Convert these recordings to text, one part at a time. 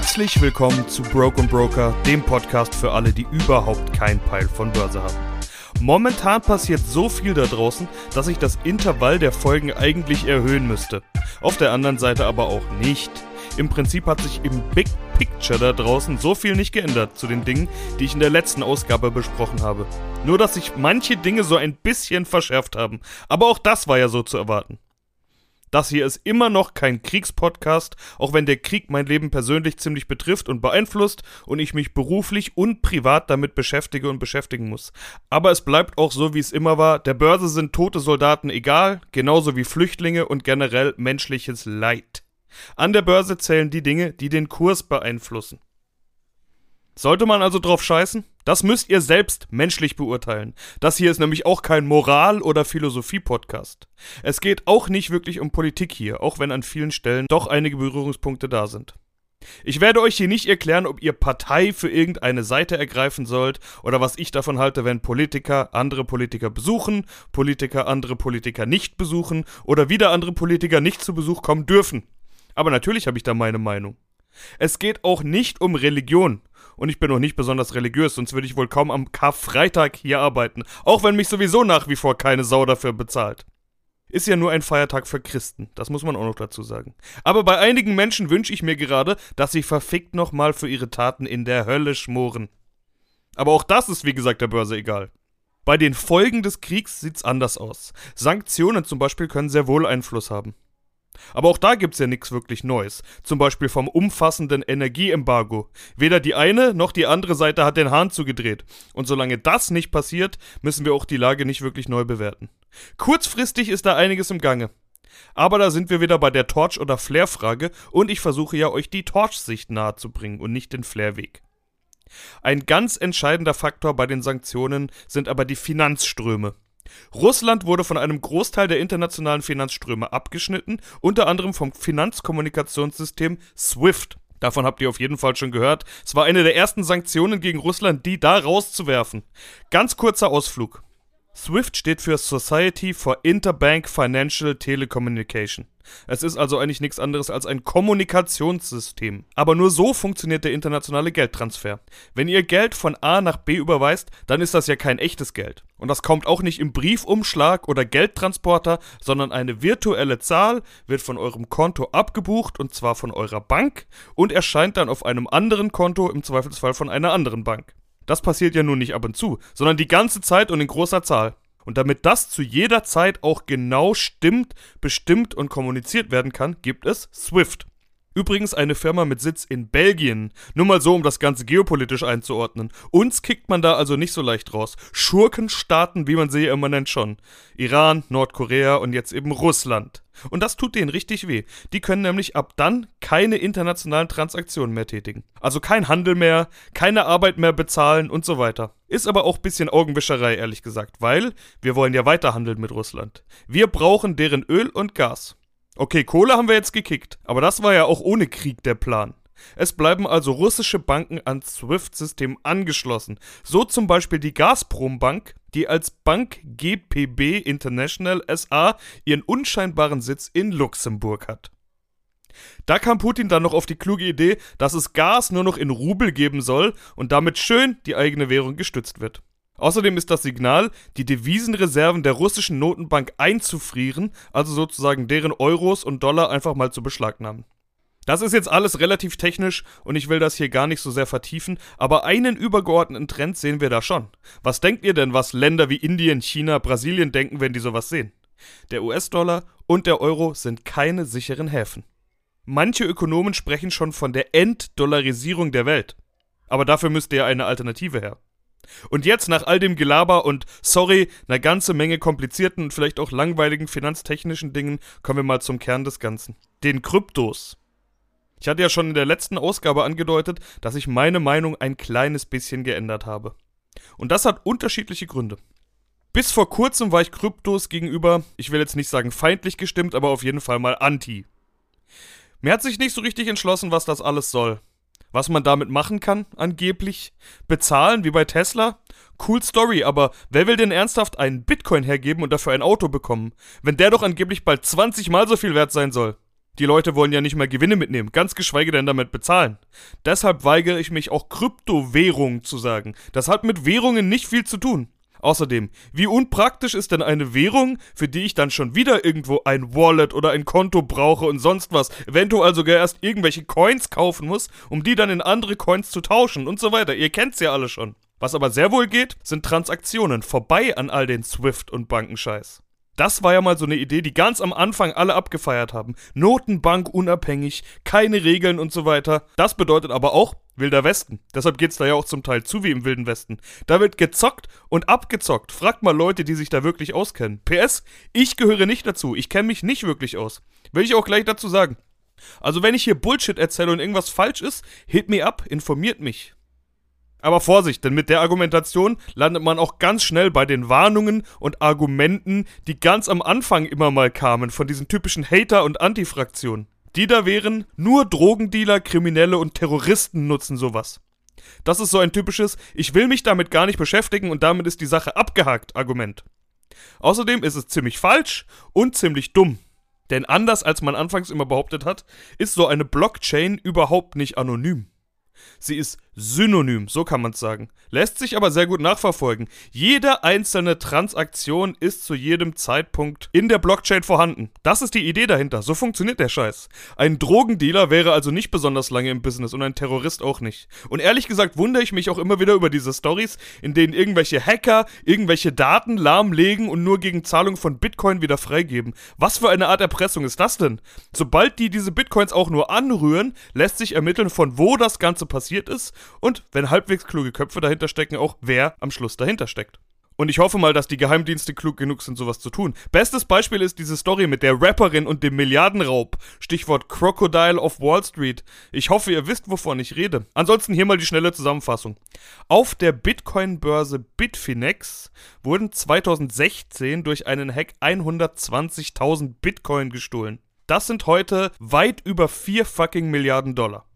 Herzlich willkommen zu Broken Broker, dem Podcast für alle, die überhaupt kein Peil von Börse haben. Momentan passiert so viel da draußen, dass ich das Intervall der Folgen eigentlich erhöhen müsste. Auf der anderen Seite aber auch nicht. Im Prinzip hat sich im Big Picture da draußen so viel nicht geändert zu den Dingen, die ich in der letzten Ausgabe besprochen habe. Nur dass sich manche Dinge so ein bisschen verschärft haben. Aber auch das war ja so zu erwarten. Das hier ist immer noch kein Kriegspodcast, auch wenn der Krieg mein Leben persönlich ziemlich betrifft und beeinflusst und ich mich beruflich und privat damit beschäftige und beschäftigen muss. Aber es bleibt auch so, wie es immer war. Der Börse sind tote Soldaten egal, genauso wie Flüchtlinge und generell menschliches Leid. An der Börse zählen die Dinge, die den Kurs beeinflussen. Sollte man also drauf scheißen? Das müsst ihr selbst menschlich beurteilen. Das hier ist nämlich auch kein Moral- oder Philosophie-Podcast. Es geht auch nicht wirklich um Politik hier, auch wenn an vielen Stellen doch einige Berührungspunkte da sind. Ich werde euch hier nicht erklären, ob ihr Partei für irgendeine Seite ergreifen sollt oder was ich davon halte, wenn Politiker andere Politiker besuchen, Politiker andere Politiker nicht besuchen oder wieder andere Politiker nicht zu Besuch kommen dürfen. Aber natürlich habe ich da meine Meinung. Es geht auch nicht um Religion und ich bin auch nicht besonders religiös, sonst würde ich wohl kaum am Karfreitag hier arbeiten, auch wenn mich sowieso nach wie vor keine Sau dafür bezahlt. Ist ja nur ein Feiertag für Christen, das muss man auch noch dazu sagen. Aber bei einigen Menschen wünsche ich mir gerade, dass sie verfickt nochmal für ihre Taten in der Hölle schmoren. Aber auch das ist wie gesagt der Börse egal. Bei den Folgen des Kriegs sieht's anders aus. Sanktionen zum Beispiel können sehr wohl Einfluss haben. Aber auch da gibt's ja nichts wirklich Neues. Zum Beispiel vom umfassenden Energieembargo. Weder die eine noch die andere Seite hat den Hahn zugedreht. Und solange das nicht passiert, müssen wir auch die Lage nicht wirklich neu bewerten. Kurzfristig ist da einiges im Gange. Aber da sind wir wieder bei der Torch- oder Flair-Frage und ich versuche ja euch die Torch-Sicht nahezubringen und nicht den Flair-Weg. Ein ganz entscheidender Faktor bei den Sanktionen sind aber die Finanzströme. Russland wurde von einem Großteil der internationalen Finanzströme abgeschnitten, unter anderem vom Finanzkommunikationssystem SWIFT. Davon habt ihr auf jeden Fall schon gehört. Es war eine der ersten Sanktionen gegen Russland, die da rauszuwerfen. Ganz kurzer Ausflug. SWIFT steht für Society for Interbank Financial Telecommunication. Es ist also eigentlich nichts anderes als ein Kommunikationssystem. Aber nur so funktioniert der internationale Geldtransfer. Wenn ihr Geld von A nach B überweist, dann ist das ja kein echtes Geld. Und das kommt auch nicht im Briefumschlag oder Geldtransporter, sondern eine virtuelle Zahl wird von eurem Konto abgebucht und zwar von eurer Bank und erscheint dann auf einem anderen Konto, im Zweifelsfall von einer anderen Bank. Das passiert ja nun nicht ab und zu, sondern die ganze Zeit und in großer Zahl. Und damit das zu jeder Zeit auch genau stimmt, bestimmt und kommuniziert werden kann, gibt es SWIFT. Übrigens eine Firma mit Sitz in Belgien. Nur mal so, um das Ganze geopolitisch einzuordnen. Uns kickt man da also nicht so leicht raus. Schurkenstaaten, wie man sie immer nennt, schon. Iran, Nordkorea und jetzt eben Russland. Und das tut denen richtig weh. Die können nämlich ab dann keine internationalen Transaktionen mehr tätigen. Also kein Handel mehr, keine Arbeit mehr bezahlen und so weiter. Ist aber auch bisschen Augenwischerei, ehrlich gesagt, weil wir wollen ja weiter handeln mit Russland. Wir brauchen deren Öl und Gas. Okay, Kohle haben wir jetzt gekickt, aber das war ja auch ohne Krieg der Plan. Es bleiben also russische Banken ans SWIFT-System angeschlossen. So zum Beispiel die Gazprom Bank, die als Bank GPB International SA ihren unscheinbaren Sitz in Luxemburg hat. Da kam Putin dann noch auf die kluge Idee, dass es Gas nur noch in Rubel geben soll und damit schön die eigene Währung gestützt wird. Außerdem ist das Signal, die Devisenreserven der russischen Notenbank einzufrieren, also sozusagen deren Euros und Dollar einfach mal zu beschlagnahmen. Das ist jetzt alles relativ technisch und ich will das hier gar nicht so sehr vertiefen, aber einen übergeordneten Trend sehen wir da schon. Was denkt ihr denn, was Länder wie Indien, China, Brasilien denken, wenn die sowas sehen? Der US-Dollar und der Euro sind keine sicheren Häfen. Manche Ökonomen sprechen schon von der Enddollarisierung der Welt. Aber dafür müsste ja eine Alternative her. Und jetzt nach all dem Gelaber und sorry, einer ganze Menge komplizierten und vielleicht auch langweiligen finanztechnischen Dingen kommen wir mal zum Kern des Ganzen. Den Kryptos. Ich hatte ja schon in der letzten Ausgabe angedeutet, dass ich meine Meinung ein kleines bisschen geändert habe. Und das hat unterschiedliche Gründe. Bis vor kurzem war ich Kryptos gegenüber, ich will jetzt nicht sagen feindlich gestimmt, aber auf jeden Fall mal anti. Mir hat sich nicht so richtig entschlossen, was das alles soll was man damit machen kann, angeblich. Bezahlen, wie bei Tesla? Cool Story, aber wer will denn ernsthaft einen Bitcoin hergeben und dafür ein Auto bekommen, wenn der doch angeblich bald 20 mal so viel wert sein soll? Die Leute wollen ja nicht mehr Gewinne mitnehmen, ganz geschweige denn damit bezahlen. Deshalb weigere ich mich auch Kryptowährungen zu sagen. Das hat mit Währungen nicht viel zu tun. Außerdem, wie unpraktisch ist denn eine Währung, für die ich dann schon wieder irgendwo ein Wallet oder ein Konto brauche und sonst was, eventuell sogar erst irgendwelche Coins kaufen muss, um die dann in andere Coins zu tauschen und so weiter. Ihr kennt's ja alle schon. Was aber sehr wohl geht, sind Transaktionen vorbei an all den Swift und Bankenscheiß. Das war ja mal so eine Idee, die ganz am Anfang alle abgefeiert haben. Notenbank unabhängig, keine Regeln und so weiter. Das bedeutet aber auch Wilder Westen. Deshalb geht's da ja auch zum Teil zu wie im Wilden Westen. Da wird gezockt und abgezockt. Fragt mal Leute, die sich da wirklich auskennen. PS, ich gehöre nicht dazu. Ich kenne mich nicht wirklich aus. Will ich auch gleich dazu sagen. Also wenn ich hier Bullshit erzähle und irgendwas falsch ist, hit me up, informiert mich. Aber Vorsicht, denn mit der Argumentation landet man auch ganz schnell bei den Warnungen und Argumenten, die ganz am Anfang immer mal kamen von diesen typischen Hater- und Antifraktionen. Die da wären, nur Drogendealer, Kriminelle und Terroristen nutzen sowas. Das ist so ein typisches Ich will mich damit gar nicht beschäftigen und damit ist die Sache abgehakt Argument. Außerdem ist es ziemlich falsch und ziemlich dumm. Denn anders als man anfangs immer behauptet hat, ist so eine Blockchain überhaupt nicht anonym. Sie ist synonym, so kann man es sagen. Lässt sich aber sehr gut nachverfolgen. Jede einzelne Transaktion ist zu jedem Zeitpunkt in der Blockchain vorhanden. Das ist die Idee dahinter. So funktioniert der Scheiß. Ein Drogendealer wäre also nicht besonders lange im Business und ein Terrorist auch nicht. Und ehrlich gesagt wundere ich mich auch immer wieder über diese Stories, in denen irgendwelche Hacker irgendwelche Daten lahmlegen und nur gegen Zahlung von Bitcoin wieder freigeben. Was für eine Art Erpressung ist das denn? Sobald die diese Bitcoins auch nur anrühren, lässt sich ermitteln, von wo das Ganze passiert ist und, wenn halbwegs kluge Köpfe dahinter stecken, auch wer am Schluss dahinter steckt. Und ich hoffe mal, dass die Geheimdienste klug genug sind, sowas zu tun. Bestes Beispiel ist diese Story mit der Rapperin und dem Milliardenraub. Stichwort Crocodile of Wall Street. Ich hoffe, ihr wisst, wovon ich rede. Ansonsten hier mal die schnelle Zusammenfassung. Auf der Bitcoin-Börse Bitfinex wurden 2016 durch einen Hack 120.000 Bitcoin gestohlen. Das sind heute weit über 4 fucking Milliarden Dollar.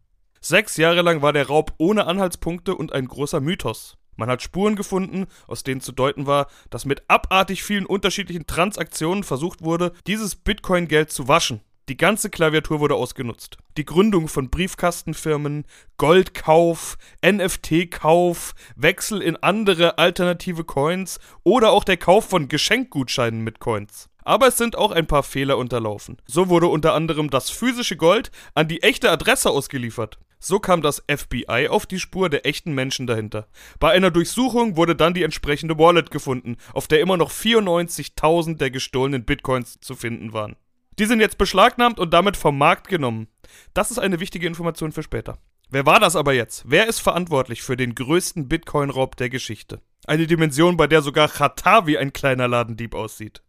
Sechs Jahre lang war der Raub ohne Anhaltspunkte und ein großer Mythos. Man hat Spuren gefunden, aus denen zu deuten war, dass mit abartig vielen unterschiedlichen Transaktionen versucht wurde, dieses Bitcoin-Geld zu waschen. Die ganze Klaviatur wurde ausgenutzt. Die Gründung von Briefkastenfirmen, Goldkauf, NFT-Kauf, Wechsel in andere alternative Coins oder auch der Kauf von Geschenkgutscheinen mit Coins. Aber es sind auch ein paar Fehler unterlaufen. So wurde unter anderem das physische Gold an die echte Adresse ausgeliefert. So kam das FBI auf die Spur der echten Menschen dahinter. Bei einer Durchsuchung wurde dann die entsprechende Wallet gefunden, auf der immer noch 94.000 der gestohlenen Bitcoins zu finden waren. Die sind jetzt beschlagnahmt und damit vom Markt genommen. Das ist eine wichtige Information für später. Wer war das aber jetzt? Wer ist verantwortlich für den größten Bitcoin-Raub der Geschichte? Eine Dimension, bei der sogar Chata wie ein kleiner Ladendieb aussieht.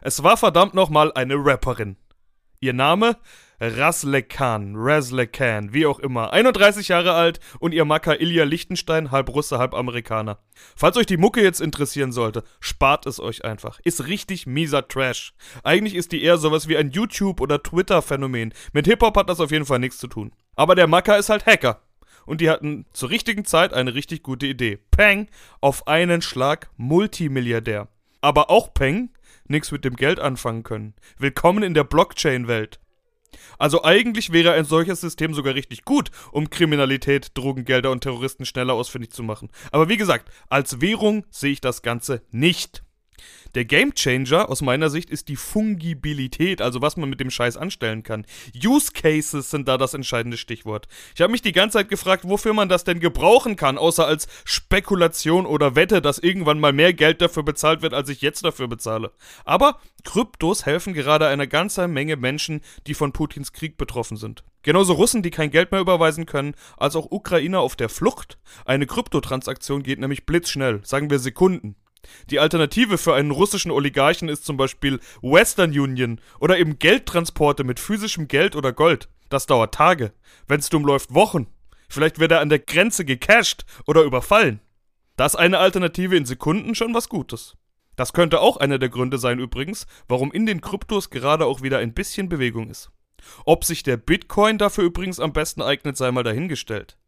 Es war verdammt nochmal eine Rapperin. Ihr Name? Raslekan, Raslekan, wie auch immer. 31 Jahre alt und ihr Macker Ilya Lichtenstein, halb Russe, halb Amerikaner. Falls euch die Mucke jetzt interessieren sollte, spart es euch einfach. Ist richtig mieser Trash. Eigentlich ist die eher sowas wie ein YouTube- oder Twitter-Phänomen. Mit Hip-Hop hat das auf jeden Fall nichts zu tun. Aber der Macker ist halt Hacker. Und die hatten zur richtigen Zeit eine richtig gute Idee. Peng, auf einen Schlag Multimilliardär. Aber auch Peng, nichts mit dem Geld anfangen können. Willkommen in der Blockchain-Welt. Also eigentlich wäre ein solches System sogar richtig gut, um Kriminalität, Drogengelder und Terroristen schneller ausfindig zu machen. Aber wie gesagt, als Währung sehe ich das Ganze nicht. Der Gamechanger aus meiner Sicht ist die Fungibilität, also was man mit dem Scheiß anstellen kann. Use Cases sind da das entscheidende Stichwort. Ich habe mich die ganze Zeit gefragt, wofür man das denn gebrauchen kann, außer als Spekulation oder Wette, dass irgendwann mal mehr Geld dafür bezahlt wird, als ich jetzt dafür bezahle. Aber Kryptos helfen gerade einer ganzen Menge Menschen, die von Putins Krieg betroffen sind. Genauso Russen, die kein Geld mehr überweisen können, als auch Ukrainer auf der Flucht. Eine Kryptotransaktion geht nämlich blitzschnell, sagen wir Sekunden. Die Alternative für einen russischen Oligarchen ist zum Beispiel Western Union oder eben Geldtransporte mit physischem Geld oder Gold. Das dauert Tage. Wenn's dumm läuft, Wochen. Vielleicht wird er an der Grenze gecasht oder überfallen. Das ist eine Alternative in Sekunden schon was Gutes. Das könnte auch einer der Gründe sein übrigens, warum in den Kryptos gerade auch wieder ein bisschen Bewegung ist. Ob sich der Bitcoin dafür übrigens am besten eignet, sei mal dahingestellt.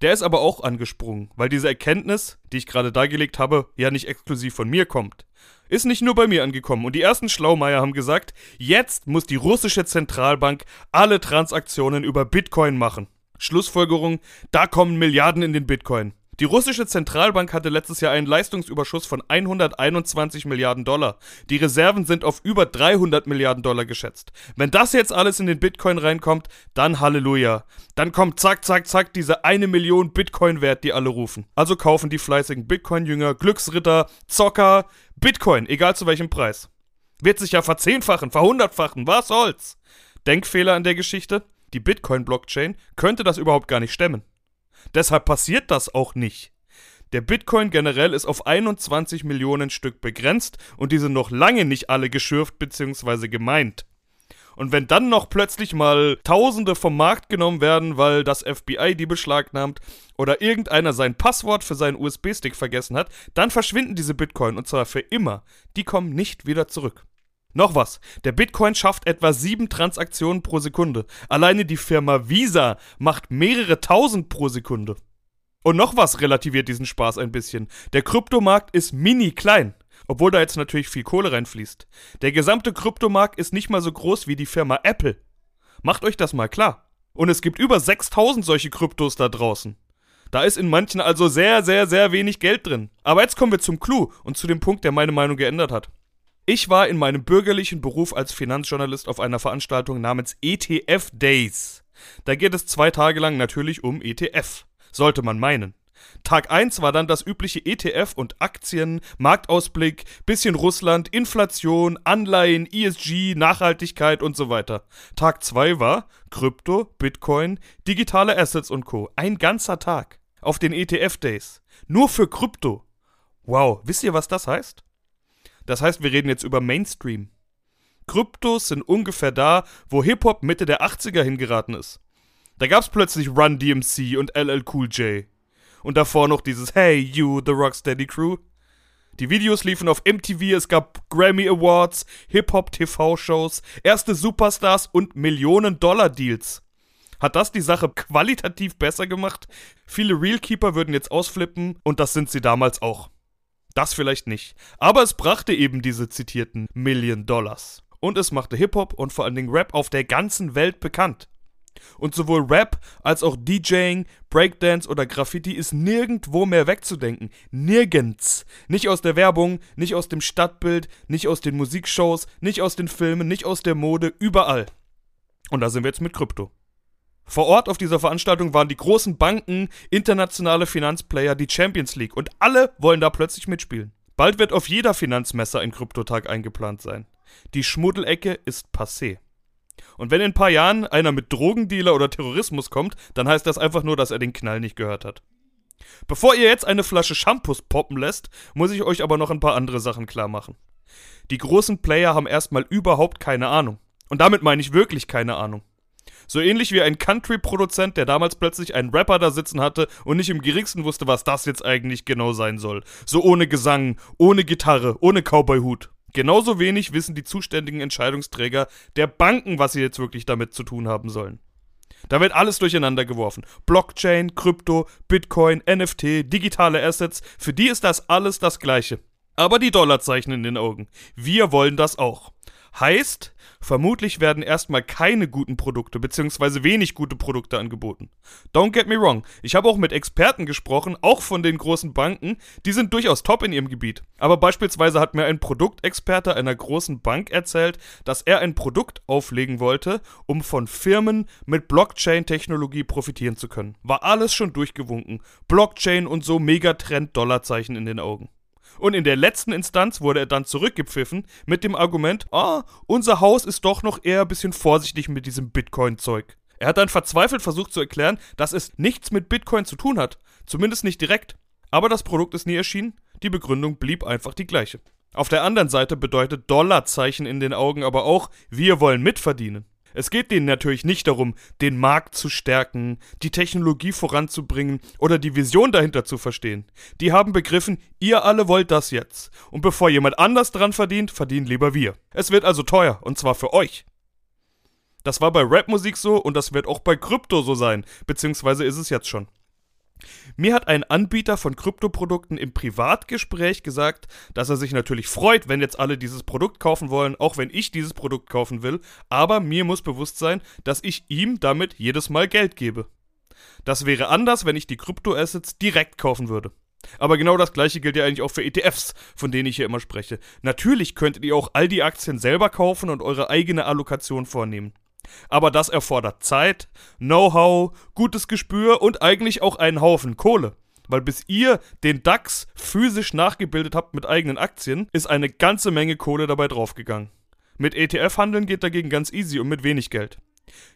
Der ist aber auch angesprungen, weil diese Erkenntnis, die ich gerade dargelegt habe, ja nicht exklusiv von mir kommt. Ist nicht nur bei mir angekommen und die ersten Schlaumeier haben gesagt, jetzt muss die russische Zentralbank alle Transaktionen über Bitcoin machen. Schlussfolgerung, da kommen Milliarden in den Bitcoin. Die russische Zentralbank hatte letztes Jahr einen Leistungsüberschuss von 121 Milliarden Dollar. Die Reserven sind auf über 300 Milliarden Dollar geschätzt. Wenn das jetzt alles in den Bitcoin reinkommt, dann Halleluja. Dann kommt zack, zack, zack diese eine Million Bitcoin-Wert, die alle rufen. Also kaufen die fleißigen Bitcoin-Jünger, Glücksritter, Zocker, Bitcoin, egal zu welchem Preis. Wird sich ja verzehnfachen, verhundertfachen, was soll's? Denkfehler an der Geschichte? Die Bitcoin-Blockchain könnte das überhaupt gar nicht stemmen. Deshalb passiert das auch nicht. Der Bitcoin generell ist auf 21 Millionen Stück begrenzt und diese noch lange nicht alle geschürft bzw. gemeint. Und wenn dann noch plötzlich mal Tausende vom Markt genommen werden, weil das FBI die beschlagnahmt oder irgendeiner sein Passwort für seinen USB-Stick vergessen hat, dann verschwinden diese Bitcoin und zwar für immer. Die kommen nicht wieder zurück. Noch was. Der Bitcoin schafft etwa sieben Transaktionen pro Sekunde. Alleine die Firma Visa macht mehrere tausend pro Sekunde. Und noch was relativiert diesen Spaß ein bisschen. Der Kryptomarkt ist mini klein. Obwohl da jetzt natürlich viel Kohle reinfließt. Der gesamte Kryptomarkt ist nicht mal so groß wie die Firma Apple. Macht euch das mal klar. Und es gibt über 6000 solche Kryptos da draußen. Da ist in manchen also sehr, sehr, sehr wenig Geld drin. Aber jetzt kommen wir zum Clou und zu dem Punkt, der meine Meinung geändert hat. Ich war in meinem bürgerlichen Beruf als Finanzjournalist auf einer Veranstaltung namens ETF Days. Da geht es zwei Tage lang natürlich um ETF. Sollte man meinen. Tag 1 war dann das übliche ETF und Aktien, Marktausblick, bisschen Russland, Inflation, Anleihen, ESG, Nachhaltigkeit und so weiter. Tag 2 war Krypto, Bitcoin, digitale Assets und Co. Ein ganzer Tag auf den ETF Days. Nur für Krypto. Wow, wisst ihr, was das heißt? Das heißt, wir reden jetzt über Mainstream. Kryptos sind ungefähr da, wo Hip-Hop Mitte der 80er hingeraten ist. Da gab's plötzlich Run DMC und LL Cool J. Und davor noch dieses Hey You, The Rocksteady Crew. Die Videos liefen auf MTV, es gab Grammy Awards, Hip-Hop-TV-Shows, erste Superstars und Millionen-Dollar-Deals. Hat das die Sache qualitativ besser gemacht? Viele Realkeeper würden jetzt ausflippen und das sind sie damals auch. Das vielleicht nicht. Aber es brachte eben diese zitierten Million Dollars. Und es machte Hip-Hop und vor allen Dingen Rap auf der ganzen Welt bekannt. Und sowohl Rap als auch DJing, Breakdance oder Graffiti ist nirgendwo mehr wegzudenken. Nirgends. Nicht aus der Werbung, nicht aus dem Stadtbild, nicht aus den Musikshows, nicht aus den Filmen, nicht aus der Mode, überall. Und da sind wir jetzt mit Krypto. Vor Ort auf dieser Veranstaltung waren die großen Banken, internationale Finanzplayer, die Champions League und alle wollen da plötzlich mitspielen. Bald wird auf jeder Finanzmesse ein Kryptotag eingeplant sein. Die Schmuddelecke ist passé. Und wenn in ein paar Jahren einer mit Drogendealer oder Terrorismus kommt, dann heißt das einfach nur, dass er den Knall nicht gehört hat. Bevor ihr jetzt eine Flasche Shampoos poppen lässt, muss ich euch aber noch ein paar andere Sachen klar machen. Die großen Player haben erstmal überhaupt keine Ahnung. Und damit meine ich wirklich keine Ahnung. So ähnlich wie ein Country-Produzent, der damals plötzlich einen Rapper da sitzen hatte und nicht im geringsten wusste, was das jetzt eigentlich genau sein soll. So ohne Gesang, ohne Gitarre, ohne Cowboy-Hut. Genauso wenig wissen die zuständigen Entscheidungsträger der Banken, was sie jetzt wirklich damit zu tun haben sollen. Da wird alles durcheinander geworfen. Blockchain, Krypto, Bitcoin, NFT, digitale Assets, für die ist das alles das gleiche. Aber die Dollarzeichen in den Augen. Wir wollen das auch. Heißt, vermutlich werden erstmal keine guten Produkte bzw. wenig gute Produkte angeboten. Don't get me wrong, ich habe auch mit Experten gesprochen, auch von den großen Banken, die sind durchaus top in ihrem Gebiet. Aber beispielsweise hat mir ein Produktexperte einer großen Bank erzählt, dass er ein Produkt auflegen wollte, um von Firmen mit Blockchain-Technologie profitieren zu können. War alles schon durchgewunken. Blockchain und so Megatrend Dollarzeichen in den Augen. Und in der letzten Instanz wurde er dann zurückgepfiffen mit dem Argument, ah, unser Haus ist doch noch eher ein bisschen vorsichtig mit diesem Bitcoin-Zeug. Er hat dann verzweifelt versucht zu erklären, dass es nichts mit Bitcoin zu tun hat, zumindest nicht direkt. Aber das Produkt ist nie erschienen, die Begründung blieb einfach die gleiche. Auf der anderen Seite bedeutet Dollarzeichen in den Augen aber auch, wir wollen mitverdienen. Es geht denen natürlich nicht darum, den Markt zu stärken, die Technologie voranzubringen oder die Vision dahinter zu verstehen. Die haben begriffen, ihr alle wollt das jetzt. Und bevor jemand anders dran verdient, verdienen lieber wir. Es wird also teuer, und zwar für euch. Das war bei Rapmusik so und das wird auch bei Krypto so sein, beziehungsweise ist es jetzt schon. Mir hat ein Anbieter von Kryptoprodukten im Privatgespräch gesagt, dass er sich natürlich freut, wenn jetzt alle dieses Produkt kaufen wollen, auch wenn ich dieses Produkt kaufen will, aber mir muss bewusst sein, dass ich ihm damit jedes Mal Geld gebe. Das wäre anders, wenn ich die Kryptoassets direkt kaufen würde. Aber genau das gleiche gilt ja eigentlich auch für ETFs, von denen ich hier immer spreche. Natürlich könntet ihr auch all die Aktien selber kaufen und eure eigene Allokation vornehmen. Aber das erfordert Zeit, Know-how, gutes Gespür und eigentlich auch einen Haufen Kohle. Weil bis ihr den DAX physisch nachgebildet habt mit eigenen Aktien, ist eine ganze Menge Kohle dabei draufgegangen. Mit ETF-Handeln geht dagegen ganz easy und mit wenig Geld.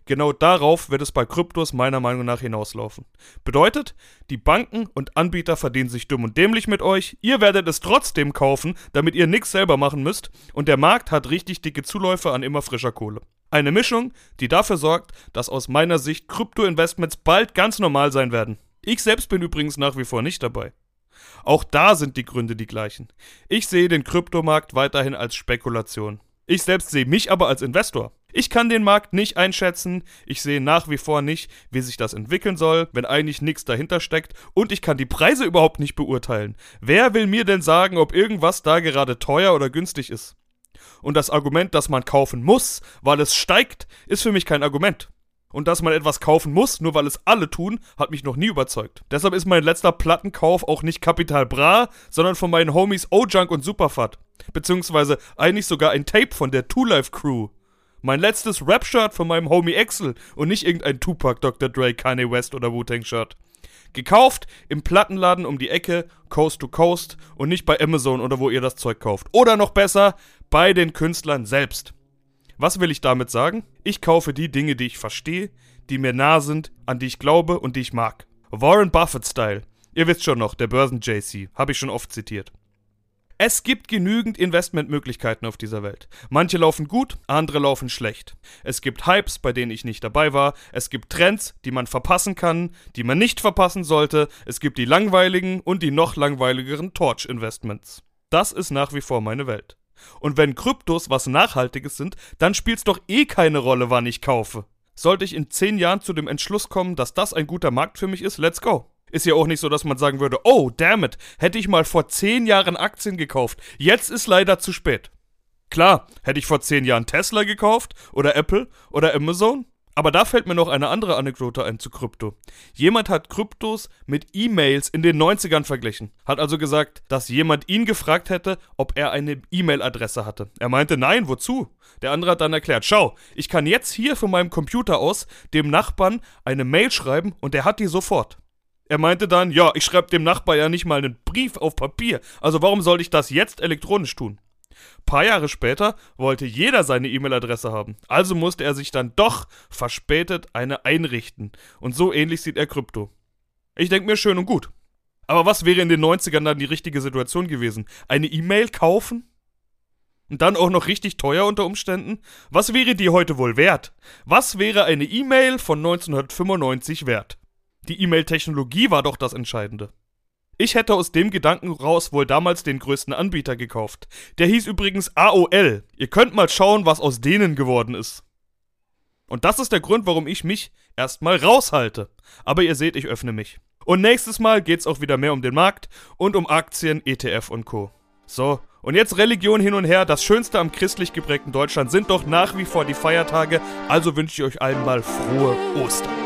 Genau darauf wird es bei Kryptos meiner Meinung nach hinauslaufen. Bedeutet, die Banken und Anbieter verdienen sich dumm und dämlich mit euch, ihr werdet es trotzdem kaufen, damit ihr nichts selber machen müsst, und der Markt hat richtig dicke Zuläufe an immer frischer Kohle. Eine Mischung, die dafür sorgt, dass aus meiner Sicht Krypto-Investments bald ganz normal sein werden. Ich selbst bin übrigens nach wie vor nicht dabei. Auch da sind die Gründe die gleichen. Ich sehe den Kryptomarkt weiterhin als Spekulation. Ich selbst sehe mich aber als Investor. Ich kann den Markt nicht einschätzen, ich sehe nach wie vor nicht, wie sich das entwickeln soll, wenn eigentlich nichts dahinter steckt, und ich kann die Preise überhaupt nicht beurteilen. Wer will mir denn sagen, ob irgendwas da gerade teuer oder günstig ist? Und das Argument, dass man kaufen muss, weil es steigt, ist für mich kein Argument. Und dass man etwas kaufen muss, nur weil es alle tun, hat mich noch nie überzeugt. Deshalb ist mein letzter Plattenkauf auch nicht Capital Bra, sondern von meinen Homies O-Junk und Superfat. Beziehungsweise eigentlich sogar ein Tape von der Two Life Crew. Mein letztes Rap-Shirt von meinem Homie Axel und nicht irgendein Tupac, Dr. Dre, Kanye West oder Wu-Tang-Shirt. Gekauft im Plattenladen um die Ecke, Coast to Coast und nicht bei Amazon oder wo ihr das Zeug kauft. Oder noch besser, bei den Künstlern selbst. Was will ich damit sagen? Ich kaufe die Dinge, die ich verstehe, die mir nah sind, an die ich glaube und die ich mag. Warren Buffett-Style. Ihr wisst schon noch, der Börsen-JC. Habe ich schon oft zitiert. Es gibt genügend Investmentmöglichkeiten auf dieser Welt. Manche laufen gut, andere laufen schlecht. Es gibt Hypes, bei denen ich nicht dabei war. Es gibt Trends, die man verpassen kann, die man nicht verpassen sollte. Es gibt die langweiligen und die noch langweiligeren Torch-Investments. Das ist nach wie vor meine Welt. Und wenn Kryptos was Nachhaltiges sind, dann spielt's doch eh keine Rolle, wann ich kaufe. Sollte ich in 10 Jahren zu dem Entschluss kommen, dass das ein guter Markt für mich ist, let's go. Ist ja auch nicht so, dass man sagen würde, oh, damn it, hätte ich mal vor zehn Jahren Aktien gekauft. Jetzt ist leider zu spät. Klar, hätte ich vor zehn Jahren Tesla gekauft oder Apple oder Amazon. Aber da fällt mir noch eine andere Anekdote ein zu Krypto. Jemand hat Kryptos mit E-Mails in den 90ern verglichen. Hat also gesagt, dass jemand ihn gefragt hätte, ob er eine E-Mail-Adresse hatte. Er meinte, nein, wozu? Der andere hat dann erklärt, schau, ich kann jetzt hier von meinem Computer aus dem Nachbarn eine Mail schreiben und er hat die sofort. Er meinte dann, ja, ich schreibe dem Nachbar ja nicht mal einen Brief auf Papier, also warum sollte ich das jetzt elektronisch tun? Paar Jahre später wollte jeder seine E-Mail-Adresse haben, also musste er sich dann doch verspätet eine einrichten. Und so ähnlich sieht er Krypto. Ich denke mir schön und gut. Aber was wäre in den 90ern dann die richtige Situation gewesen? Eine E-Mail kaufen? Und dann auch noch richtig teuer unter Umständen? Was wäre die heute wohl wert? Was wäre eine E-Mail von 1995 wert? Die E-Mail-Technologie war doch das Entscheidende. Ich hätte aus dem Gedanken raus wohl damals den größten Anbieter gekauft. Der hieß übrigens AOL. Ihr könnt mal schauen, was aus denen geworden ist. Und das ist der Grund, warum ich mich erstmal raushalte. Aber ihr seht, ich öffne mich. Und nächstes Mal geht's auch wieder mehr um den Markt und um Aktien, ETF und Co. So, und jetzt Religion hin und her. Das Schönste am christlich geprägten Deutschland sind doch nach wie vor die Feiertage. Also wünsche ich euch allen mal frohe Ostern.